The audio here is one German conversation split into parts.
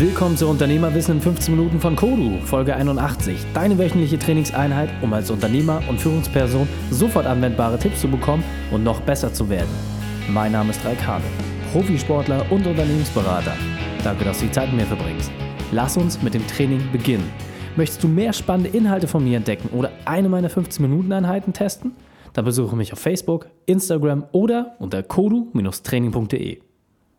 Willkommen zu Unternehmerwissen in 15 Minuten von Kodu, Folge 81. Deine wöchentliche Trainingseinheit, um als Unternehmer und Führungsperson sofort anwendbare Tipps zu bekommen und noch besser zu werden. Mein Name ist Raikane, Profisportler und Unternehmensberater. Danke, dass du die Zeit mit mir verbringst. Lass uns mit dem Training beginnen. Möchtest du mehr spannende Inhalte von mir entdecken oder eine meiner 15-Minuten-Einheiten testen? Dann besuche mich auf Facebook, Instagram oder unter kodu-training.de.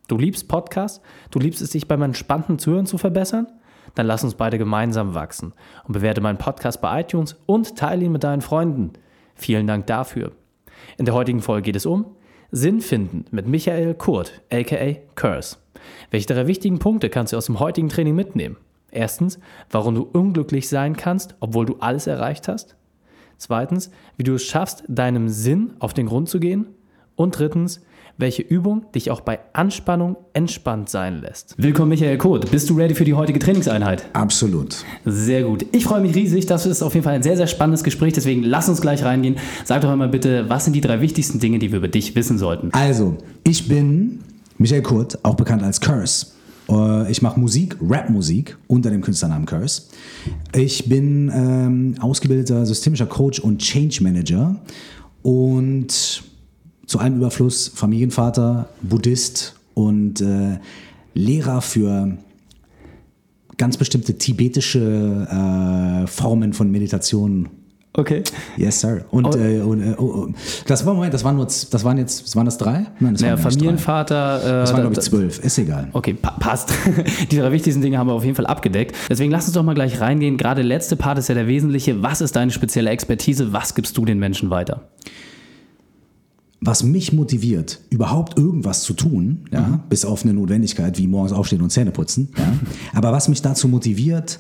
Du liebst Podcasts? Du liebst es, sich beim entspannten Zuhören zu verbessern? Dann lass uns beide gemeinsam wachsen und bewerte meinen Podcast bei iTunes und teile ihn mit deinen Freunden. Vielen Dank dafür. In der heutigen Folge geht es um Sinn finden mit Michael Kurt, aka Curse. Welche drei wichtigen Punkte kannst du aus dem heutigen Training mitnehmen? Erstens, warum du unglücklich sein kannst, obwohl du alles erreicht hast. Zweitens, wie du es schaffst, deinem Sinn auf den Grund zu gehen. Und drittens, welche Übung dich auch bei Anspannung entspannt sein lässt. Willkommen, Michael Koth. Bist du ready für die heutige Trainingseinheit? Absolut. Sehr gut. Ich freue mich riesig. Das ist auf jeden Fall ein sehr, sehr spannendes Gespräch. Deswegen lass uns gleich reingehen. Sag doch einmal bitte, was sind die drei wichtigsten Dinge, die wir über dich wissen sollten? Also, ich bin Michael Kurt, auch bekannt als Curse. Äh, ich mache Musik, Rap-Musik unter dem Künstlernamen Curse. Ich bin ähm, ausgebildeter systemischer Coach und Change Manager und zu allem Überfluss Familienvater, Buddhist und äh, Lehrer für ganz bestimmte tibetische äh, Formen von Meditation. Okay. Yes, sir. Und, oh. äh, und äh, oh, oh. das war Moment, das waren nur, das waren jetzt, das waren das drei? Nein, das naja, waren Familienvater. Drei. das waren glaube ich zwölf. Ist egal. Okay, pa passt. Die drei wichtigsten Dinge haben wir auf jeden Fall abgedeckt. Deswegen lass uns doch mal gleich reingehen. Gerade der letzte Part ist ja der wesentliche. Was ist deine spezielle Expertise? Was gibst du den Menschen weiter? Was mich motiviert, überhaupt irgendwas zu tun, ja, mhm. bis auf eine Notwendigkeit wie morgens aufstehen und Zähne putzen, ja, aber was mich dazu motiviert,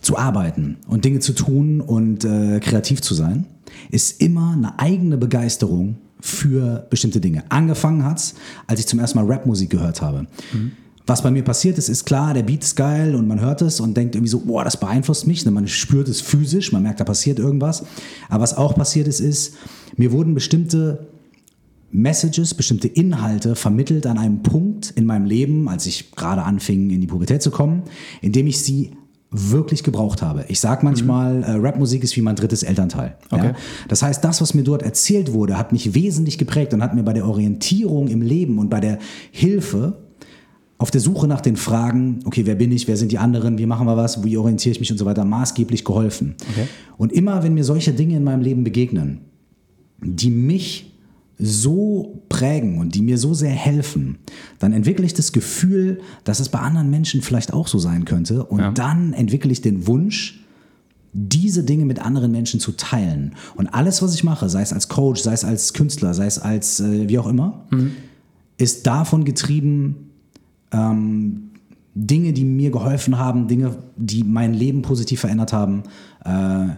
zu arbeiten und Dinge zu tun und äh, kreativ zu sein, ist immer eine eigene Begeisterung für bestimmte Dinge. Angefangen hat's, als ich zum ersten Mal Rapmusik gehört habe. Mhm. Was bei mir passiert ist, ist klar, der Beat ist geil und man hört es und denkt irgendwie so, boah, das beeinflusst mich. Man spürt es physisch, man merkt, da passiert irgendwas. Aber was auch passiert ist, ist, mir wurden bestimmte Messages, bestimmte Inhalte vermittelt an einem Punkt in meinem Leben, als ich gerade anfing, in die Pubertät zu kommen, in dem ich sie wirklich gebraucht habe. Ich sage manchmal, mhm. äh, Rapmusik ist wie mein drittes Elternteil. Okay. Ja? Das heißt, das, was mir dort erzählt wurde, hat mich wesentlich geprägt und hat mir bei der Orientierung im Leben und bei der Hilfe auf der Suche nach den Fragen, okay, wer bin ich, wer sind die anderen, wie machen wir was, wie orientiere ich mich und so weiter, maßgeblich geholfen. Okay. Und immer, wenn mir solche Dinge in meinem Leben begegnen, die mich so prägen und die mir so sehr helfen, dann entwickle ich das Gefühl, dass es bei anderen Menschen vielleicht auch so sein könnte. Und ja. dann entwickle ich den Wunsch, diese Dinge mit anderen Menschen zu teilen. Und alles, was ich mache, sei es als Coach, sei es als Künstler, sei es als äh, wie auch immer, mhm. ist davon getrieben, ähm, Dinge, die mir geholfen haben, Dinge, die mein Leben positiv verändert haben,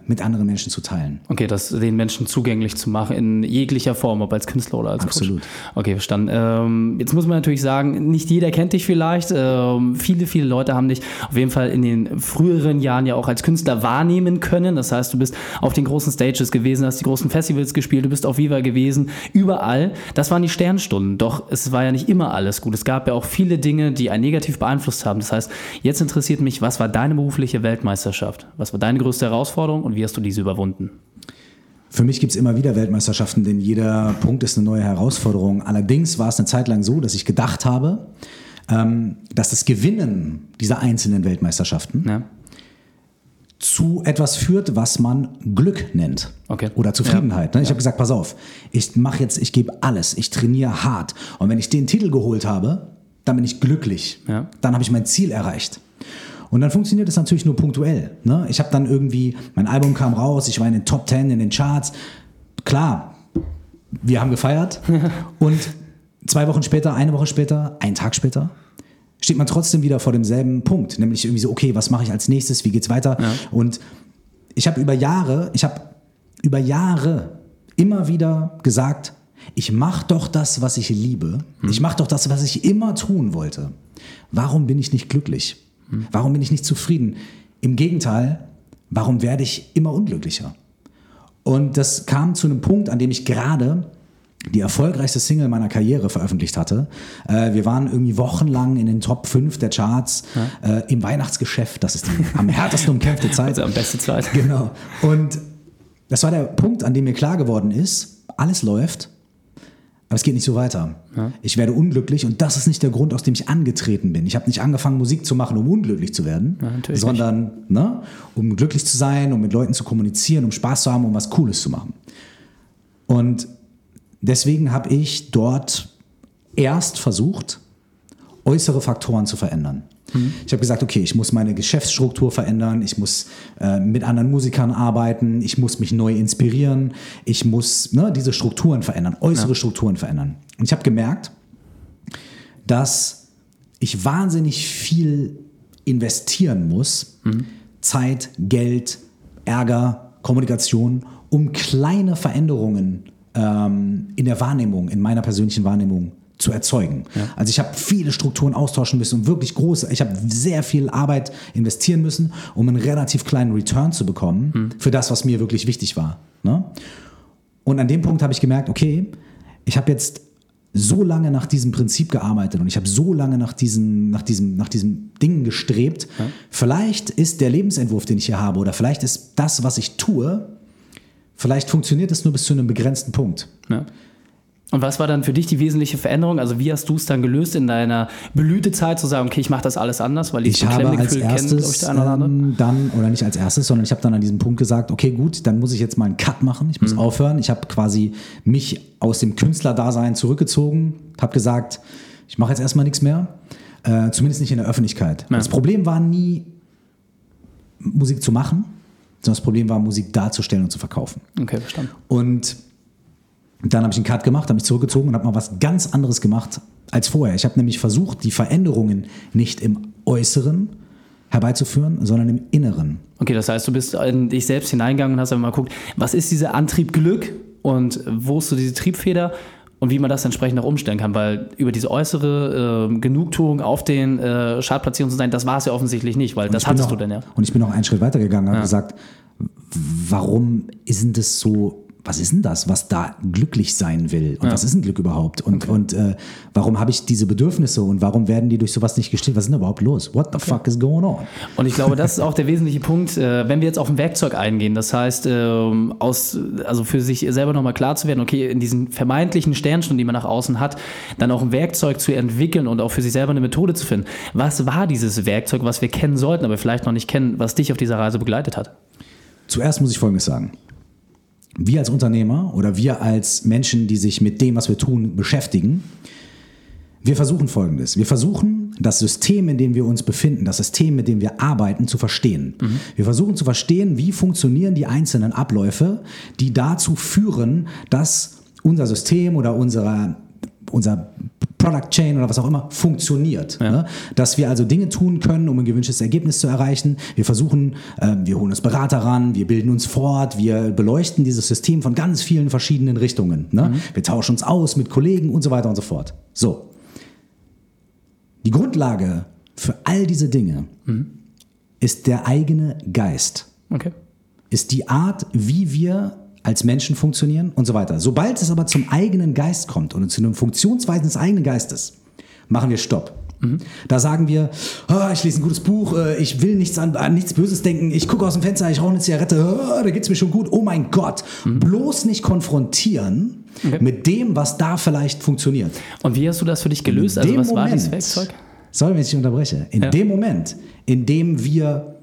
mit anderen Menschen zu teilen. Okay, das den Menschen zugänglich zu machen in jeglicher Form, ob als Künstler oder als Absolut. Coach. Okay, verstanden. Ähm, jetzt muss man natürlich sagen, nicht jeder kennt dich vielleicht. Ähm, viele, viele Leute haben dich auf jeden Fall in den früheren Jahren ja auch als Künstler wahrnehmen können. Das heißt, du bist auf den großen Stages gewesen, hast die großen Festivals gespielt, du bist auf Viva gewesen, überall. Das waren die Sternstunden. Doch es war ja nicht immer alles gut. Es gab ja auch viele Dinge, die einen negativ beeinflusst haben. Das heißt, jetzt interessiert mich, was war deine berufliche Weltmeisterschaft? Was war deine größte Herausforderung und wie hast du diese überwunden? Für mich gibt es immer wieder Weltmeisterschaften, denn jeder Punkt ist eine neue Herausforderung. Allerdings war es eine Zeit lang so, dass ich gedacht habe, ähm, dass das Gewinnen dieser einzelnen Weltmeisterschaften ja. zu etwas führt, was man Glück nennt. Okay. Oder Zufriedenheit. Ja. Ne? Ich ja. habe gesagt, pass auf, ich mache jetzt, ich gebe alles, ich trainiere hart. Und wenn ich den Titel geholt habe, dann bin ich glücklich. Dann habe ich mein Ziel erreicht. Und dann funktioniert es natürlich nur punktuell. Ne? Ich habe dann irgendwie, mein Album kam raus, ich war in den Top 10 in den Charts. Klar, wir haben gefeiert. und zwei Wochen später, eine Woche später, einen Tag später, steht man trotzdem wieder vor demselben Punkt. Nämlich irgendwie so, okay, was mache ich als nächstes, wie geht's weiter? Ja. Und ich habe über Jahre, ich habe über Jahre immer wieder gesagt, ich mache doch das, was ich liebe. Hm. Ich mache doch das, was ich immer tun wollte. Warum bin ich nicht glücklich? Warum bin ich nicht zufrieden? Im Gegenteil, warum werde ich immer unglücklicher? Und das kam zu einem Punkt, an dem ich gerade die erfolgreichste Single meiner Karriere veröffentlicht hatte. Äh, wir waren irgendwie wochenlang in den Top 5 der Charts äh, im Weihnachtsgeschäft. Das ist die am härtesten umkämpfte Zeit. Also am besten Zeit. Genau. Und das war der Punkt, an dem mir klar geworden ist, alles läuft, aber es geht nicht so weiter. Ich werde unglücklich und das ist nicht der Grund, aus dem ich angetreten bin. Ich habe nicht angefangen, Musik zu machen, um unglücklich zu werden, natürlich sondern ne, um glücklich zu sein, um mit Leuten zu kommunizieren, um Spaß zu haben, um was Cooles zu machen. Und deswegen habe ich dort erst versucht, äußere Faktoren zu verändern. Ich habe gesagt, okay, ich muss meine Geschäftsstruktur verändern, ich muss äh, mit anderen Musikern arbeiten, ich muss mich neu inspirieren, ich muss ne, diese Strukturen verändern, äußere Strukturen verändern. Und ich habe gemerkt, dass ich wahnsinnig viel investieren muss, Zeit, Geld, Ärger, Kommunikation, um kleine Veränderungen ähm, in der Wahrnehmung, in meiner persönlichen Wahrnehmung zu erzeugen. Also ich habe viele Strukturen austauschen müssen und wirklich große, ich habe sehr viel Arbeit investieren müssen, um einen relativ kleinen Return zu bekommen für das, was mir wirklich wichtig war. Ne? Und an dem Punkt habe ich gemerkt, okay, ich habe jetzt so lange nach diesem Prinzip gearbeitet und ich habe so lange nach diesem, nach diesem, nach diesem Ding gestrebt. Vielleicht ist der Lebensentwurf, den ich hier habe, oder vielleicht ist das, was ich tue, vielleicht funktioniert es nur bis zu einem begrenzten Punkt. Ja. Und was war dann für dich die wesentliche Veränderung? Also wie hast du es dann gelöst in deiner Blütezeit zu sagen, okay, ich mache das alles anders, weil Ich habe als erstes oder andere? ähm, dann, oder nicht als erstes, sondern ich habe dann an diesem Punkt gesagt, okay, gut, dann muss ich jetzt mal einen Cut machen, ich muss Mhm. aufhören. Ich habe quasi mich aus dem Künstlerdasein zurückgezogen, habe gesagt, ich mache jetzt erstmal nichts mehr, äh, zumindest nicht in der Öffentlichkeit. Ja. Das Problem war nie, Musik zu machen, sondern das Problem war, Musik darzustellen und zu verkaufen. Okay, verstanden. Und dann habe ich einen Cut gemacht, habe mich zurückgezogen und habe mal was ganz anderes gemacht als vorher. Ich habe nämlich versucht, die Veränderungen nicht im Äußeren herbeizuführen, sondern im Inneren. Okay, das heißt, du bist in dich selbst hineingegangen und hast einfach mal geguckt, was ist dieser Antrieb Glück und wo ist so diese Triebfeder und wie man das entsprechend auch umstellen kann, weil über diese äußere äh, Genugtuung auf den äh, Chartplatzierungen zu sein, das war es ja offensichtlich nicht, weil das ich bin hattest noch, du denn ja. Und ich bin noch einen Schritt weiter gegangen und habe gesagt, warum ist denn das so, was ist denn das, was da glücklich sein will? Und was ist ein Glück überhaupt? Und, und äh, warum habe ich diese Bedürfnisse und warum werden die durch sowas nicht gestillt? Was ist denn überhaupt los? What the fuck is going on? Und ich glaube, das ist auch der wesentliche Punkt, äh, wenn wir jetzt auf ein Werkzeug eingehen. Das heißt, ähm, aus, also für sich selber nochmal klar zu werden, okay, in diesen vermeintlichen Sternstunden, die man nach außen hat, dann auch ein Werkzeug zu entwickeln und auch für sich selber eine Methode zu finden. Was war dieses Werkzeug, was wir kennen sollten, aber vielleicht noch nicht kennen, was dich auf dieser Reise begleitet hat? Zuerst muss ich Folgendes sagen. Wir als Unternehmer oder wir als Menschen, die sich mit dem, was wir tun, beschäftigen, wir versuchen Folgendes. Wir versuchen, das System, in dem wir uns befinden, das System, mit dem wir arbeiten, zu verstehen. Wir versuchen zu verstehen, wie funktionieren die einzelnen Abläufe, die dazu führen, dass unser System oder unsere, unser Product Chain oder was auch immer funktioniert. Ne? Dass wir also Dinge tun können, um ein gewünschtes Ergebnis zu erreichen. Wir versuchen, äh, wir holen uns Berater ran, wir bilden uns fort, wir beleuchten dieses System von ganz vielen verschiedenen Richtungen. Ne? Wir tauschen uns aus mit Kollegen und so weiter und so fort. So. Die Grundlage für all diese Dinge ist der eigene Geist Okay. ist die Art, wie wir als Menschen funktionieren und so weiter. Sobald es aber zum eigenen Geist kommt und zu einer Funktionsweise des eigenen Geistes, machen wir Stopp. Da sagen wir, ah, ich lese ein gutes Buch, äh, ich will nichts an, an nichts Böses denken, ich gucke aus dem Fenster, ich rauche eine Zigarette, ah, da geht's mir schon gut. Oh mein Gott, bloß nicht konfrontieren mit dem, was da vielleicht funktioniert. Und wie hast du das für dich gelöst? Also dem was war Moment- dieses Werkzeug? Sorry, wenn ich dich unterbreche. In Ja. dem Moment, in dem wir,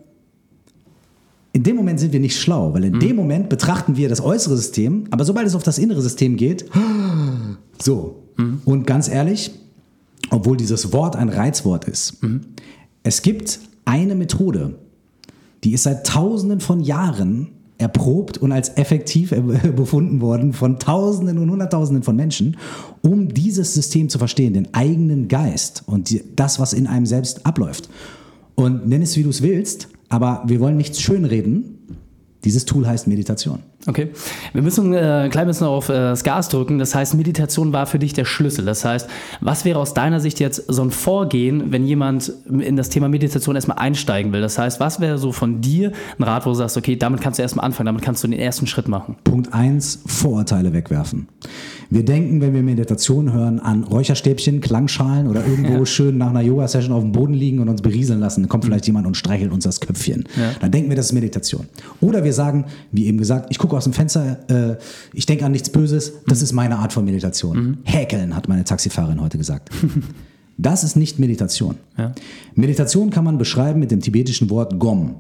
in dem Moment sind wir nicht schlau, weil in dem Moment betrachten wir das äußere System, aber sobald es auf das innere System geht, so. Und ganz ehrlich, obwohl dieses Wort ein Reizwort ist, es gibt eine Methode, die ist seit Tausenden von Jahren erprobt und als effektiv befunden worden von Tausenden und Hunderttausenden von Menschen, um dieses System zu verstehen, den eigenen Geist und die, das, was in einem selbst abläuft. Und nenn es, wie du es willst, aber wir wollen nichts schönreden. Dieses Tool heißt Meditation. Okay, wir müssen äh, ein klein bisschen auf äh, das Gas drücken. Das heißt, Meditation war für dich der Schlüssel. Das heißt, was wäre aus deiner Sicht jetzt so ein Vorgehen, wenn jemand in das Thema Meditation erstmal einsteigen will? Das heißt, was wäre so von dir ein Rat, wo du sagst, okay, damit kannst du erstmal anfangen, damit kannst du den ersten Schritt machen? Punkt 1, Vorurteile wegwerfen. Wir denken, wenn wir Meditation hören, an Räucherstäbchen, Klangschalen oder irgendwo ja. schön nach einer Yoga-Session auf dem Boden liegen und uns berieseln lassen. Dann kommt vielleicht jemand und streichelt uns das Köpfchen. Ja. Dann denken wir, das ist Meditation. Oder wir sagen, wie eben gesagt, ich gucke aus dem Fenster, äh, ich denke an nichts Böses, das mhm. ist meine Art von Meditation. Mhm. Häkeln, hat meine Taxifahrerin heute gesagt. Das ist nicht Meditation. Ja. Meditation kann man beschreiben mit dem tibetischen Wort Gom.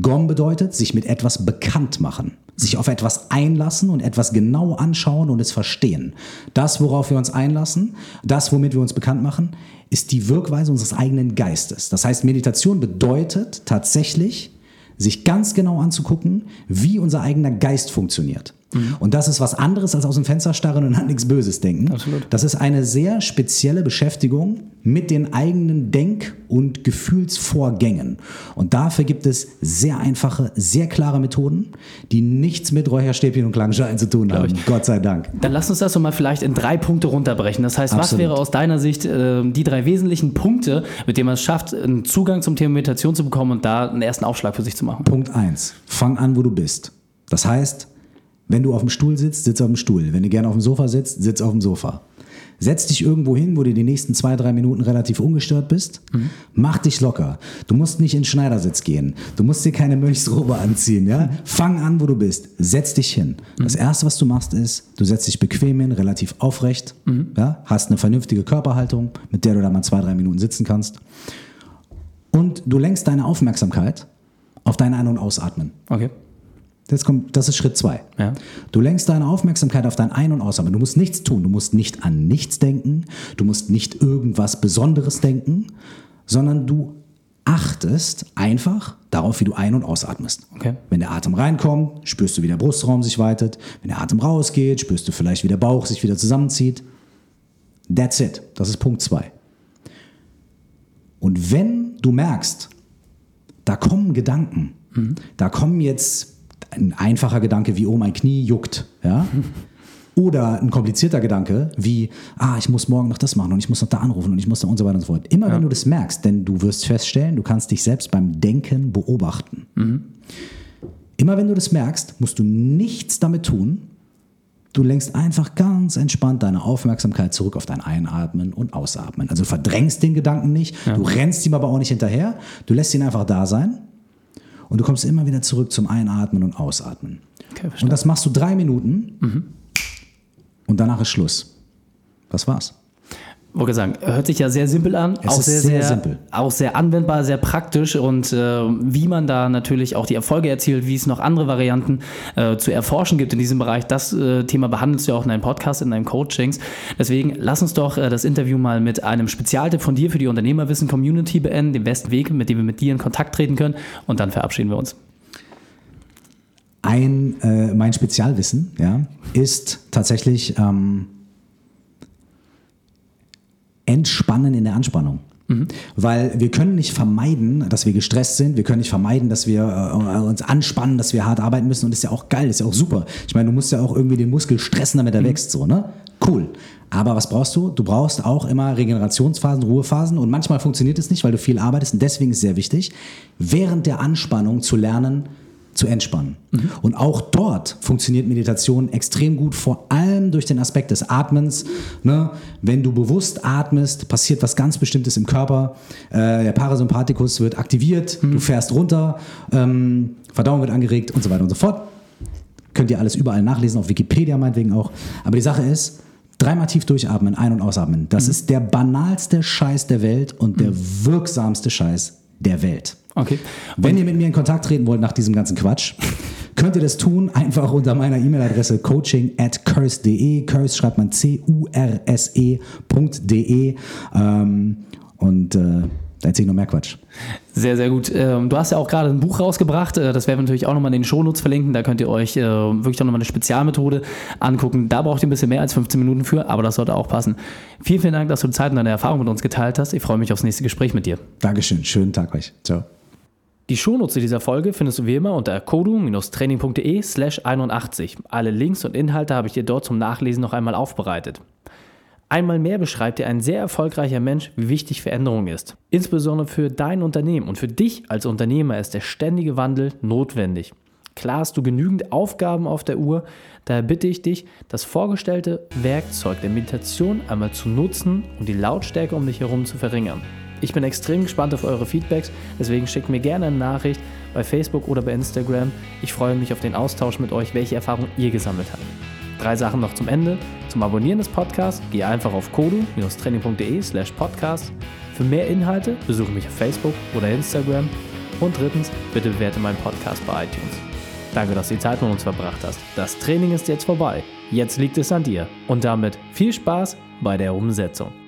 Gom bedeutet, sich mit etwas bekannt machen, sich auf etwas einlassen und etwas genau anschauen und es verstehen. Das, worauf wir uns einlassen, das, womit wir uns bekannt machen, ist die Wirkweise unseres eigenen Geistes. Das heißt, Meditation bedeutet tatsächlich, sich ganz genau anzugucken, wie unser eigener Geist funktioniert. Mhm. Und das ist was anderes als aus dem Fenster starren und an nichts Böses denken. Absolut. Das ist eine sehr spezielle Beschäftigung mit den eigenen Denk- und Gefühlsvorgängen. Und dafür gibt es sehr einfache, sehr klare Methoden, die nichts mit Räucherstäbchen und Klangschalen zu tun haben. Gott sei Dank. Dann lass uns das doch mal vielleicht in drei Punkte runterbrechen. Das heißt, Absolut. was wäre aus deiner Sicht äh, die drei wesentlichen Punkte, mit denen man es schafft, einen Zugang zum Thema Meditation zu bekommen und da einen ersten Aufschlag für sich zu machen? Punkt eins: Fang an, wo du bist. Das heißt, wenn du auf dem Stuhl sitzt, sitz auf dem Stuhl. Wenn du gerne auf dem Sofa sitzt, sitz auf dem Sofa. Setz dich irgendwo hin, wo du die nächsten zwei, drei Minuten relativ ungestört bist. Mhm. Mach dich locker. Du musst nicht in den Schneidersitz gehen. Du musst dir keine Mönchsrobe anziehen. Ja? Mhm. Fang an, wo du bist. Setz dich hin. Mhm. Das Erste, was du machst, ist, du setzt dich bequem hin, relativ aufrecht. Mhm. Ja? Hast eine vernünftige Körperhaltung, mit der du da mal zwei, drei Minuten sitzen kannst. Und du lenkst deine Aufmerksamkeit auf dein Ein- und Ausatmen. Okay. Das, kommt, das ist Schritt zwei. Ja. Du lenkst deine Aufmerksamkeit auf dein Ein- und Ausatmen. Du musst nichts tun. Du musst nicht an nichts denken. Du musst nicht irgendwas Besonderes denken, sondern du achtest einfach darauf, wie du ein- und ausatmest. Okay. Wenn der Atem reinkommt, spürst du, wie der Brustraum sich weitet. Wenn der Atem rausgeht, spürst du vielleicht, wie der Bauch sich wieder zusammenzieht. That's it. Das ist Punkt zwei. Und wenn du merkst, da kommen Gedanken, mhm. da kommen jetzt ein einfacher Gedanke wie, oh, mein Knie juckt. Ja? Oder ein komplizierter Gedanke wie, ah, ich muss morgen noch das machen und ich muss noch da anrufen und ich muss da und so weiter und so fort. Immer ja. wenn du das merkst, denn du wirst feststellen, du kannst dich selbst beim Denken beobachten. Mhm. Immer wenn du das merkst, musst du nichts damit tun. Du lenkst einfach ganz entspannt deine Aufmerksamkeit zurück auf dein Einatmen und Ausatmen. Also du verdrängst den Gedanken nicht, ja. du rennst ihm aber auch nicht hinterher, du lässt ihn einfach da sein und du kommst immer wieder zurück zum Einatmen und Ausatmen. Okay, und das machst du drei Minuten mhm. und danach ist Schluss. Das war's wollte sagen, hört sich ja sehr simpel an, es auch sehr, sehr, sehr, simpel. auch sehr anwendbar, sehr praktisch und äh, wie man da natürlich auch die Erfolge erzielt, wie es noch andere Varianten äh, zu erforschen gibt in diesem Bereich, das äh, Thema behandelst du ja auch in deinem Podcast, in deinem Coachings. Deswegen lass uns doch äh, das Interview mal mit einem Spezialtipp von dir für die Unternehmerwissen Community beenden, dem besten Weg, mit dem wir mit dir in Kontakt treten können und dann verabschieden wir uns. Ein, äh, mein Spezialwissen ja, ist tatsächlich ähm, entspannen in der Anspannung. Mhm. Weil wir können nicht vermeiden, dass wir gestresst sind. Wir können nicht vermeiden, dass wir äh, uns anspannen, dass wir hart arbeiten müssen. Und das ist ja auch geil, das ist ja auch super. Ich meine, du musst ja auch irgendwie den Muskel stressen, damit er mhm. wächst, so, ne? Cool. Aber was brauchst du? Du brauchst auch immer Regenerationsphasen, Ruhephasen. Und manchmal funktioniert es nicht, weil du viel arbeitest. Und deswegen ist es sehr wichtig, während der Anspannung zu lernen, zu entspannen. Mhm. Und auch dort funktioniert Meditation extrem gut, vor allem durch den Aspekt des Atmens. Ne? Wenn du bewusst atmest, passiert was ganz Bestimmtes im Körper. Äh, der Parasympathikus wird aktiviert, mhm. du fährst runter, ähm, Verdauung wird angeregt und so weiter und so fort. Könnt ihr alles überall nachlesen, auf Wikipedia meinetwegen auch. Aber die Sache ist, dreimal tief durchatmen, ein- und ausatmen. Das mhm. ist der banalste Scheiß der Welt und der mhm. wirksamste Scheiß der Welt. Okay. Wenn ihr mit mir in Kontakt treten wollt nach diesem ganzen Quatsch, könnt ihr das tun, einfach unter meiner E-Mail-Adresse coaching at curse.de. Curse schreibt man C-U-R-S-E.de. Ähm, und äh, da erzähle ich noch mehr Quatsch. Sehr, sehr gut. Ähm, du hast ja auch gerade ein Buch rausgebracht. Äh, das werden wir natürlich auch nochmal in den Shownotes verlinken. Da könnt ihr euch äh, wirklich auch nochmal eine Spezialmethode angucken. Da braucht ihr ein bisschen mehr als 15 Minuten für, aber das sollte auch passen. Vielen, vielen Dank, dass du Zeit und deine Erfahrung mit uns geteilt hast. Ich freue mich aufs nächste Gespräch mit dir. Dankeschön. Schönen Tag euch. Ciao. Die Shownotes dieser Folge findest du wie immer unter kodu-training.de slash 81. Alle Links und Inhalte habe ich dir dort zum Nachlesen noch einmal aufbereitet. Einmal mehr beschreibt dir ein sehr erfolgreicher Mensch, wie wichtig Veränderung ist. Insbesondere für dein Unternehmen und für dich als Unternehmer ist der ständige Wandel notwendig. Klar hast du genügend Aufgaben auf der Uhr, daher bitte ich dich, das vorgestellte Werkzeug der Meditation einmal zu nutzen und die Lautstärke um dich herum zu verringern. Ich bin extrem gespannt auf eure Feedbacks, deswegen schickt mir gerne eine Nachricht bei Facebook oder bei Instagram. Ich freue mich auf den Austausch mit euch, welche Erfahrungen ihr gesammelt habt. Drei Sachen noch zum Ende. Zum Abonnieren des Podcasts geh einfach auf kodu-training.de slash podcast. Für mehr Inhalte besuche mich auf Facebook oder Instagram. Und drittens, bitte bewerte meinen Podcast bei iTunes. Danke, dass du die Zeit mit uns verbracht hast. Das Training ist jetzt vorbei. Jetzt liegt es an dir. Und damit viel Spaß bei der Umsetzung.